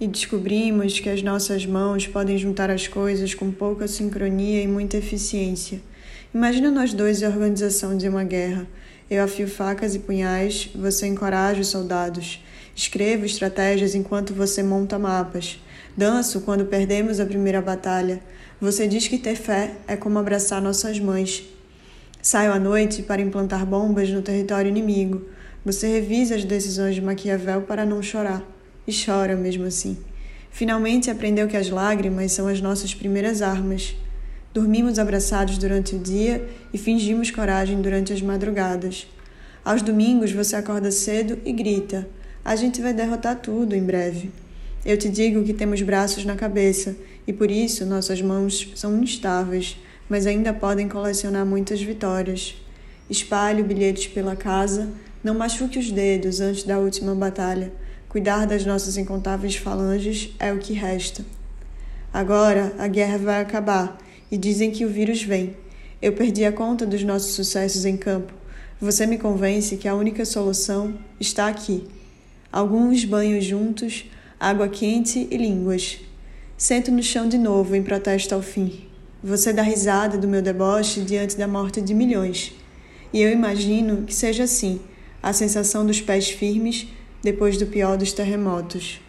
e descobrimos que as nossas mãos podem juntar as coisas com pouca sincronia e muita eficiência. Imagina nós dois em organização de uma guerra. Eu afio facas e punhais, você encoraja os soldados. Escrevo estratégias enquanto você monta mapas. Danço quando perdemos a primeira batalha. Você diz que ter fé é como abraçar nossas mães. Saio à noite para implantar bombas no território inimigo. Você revisa as decisões de Maquiavel para não chorar e chora mesmo assim. Finalmente aprendeu que as lágrimas são as nossas primeiras armas. Dormimos abraçados durante o dia e fingimos coragem durante as madrugadas. Aos domingos você acorda cedo e grita: A gente vai derrotar tudo em breve. Eu te digo que temos braços na cabeça e por isso nossas mãos são instáveis, mas ainda podem colecionar muitas vitórias. Espalhe bilhetes pela casa, não machuque os dedos antes da última batalha. Cuidar das nossas incontáveis falanges é o que resta. Agora a guerra vai acabar e dizem que o vírus vem. Eu perdi a conta dos nossos sucessos em campo. Você me convence que a única solução está aqui. Alguns banhos juntos, água quente e línguas. Sento no chão de novo em protesto ao fim. Você dá risada do meu deboche diante da morte de milhões. E eu imagino que seja assim a sensação dos pés firmes depois do pior dos terremotos.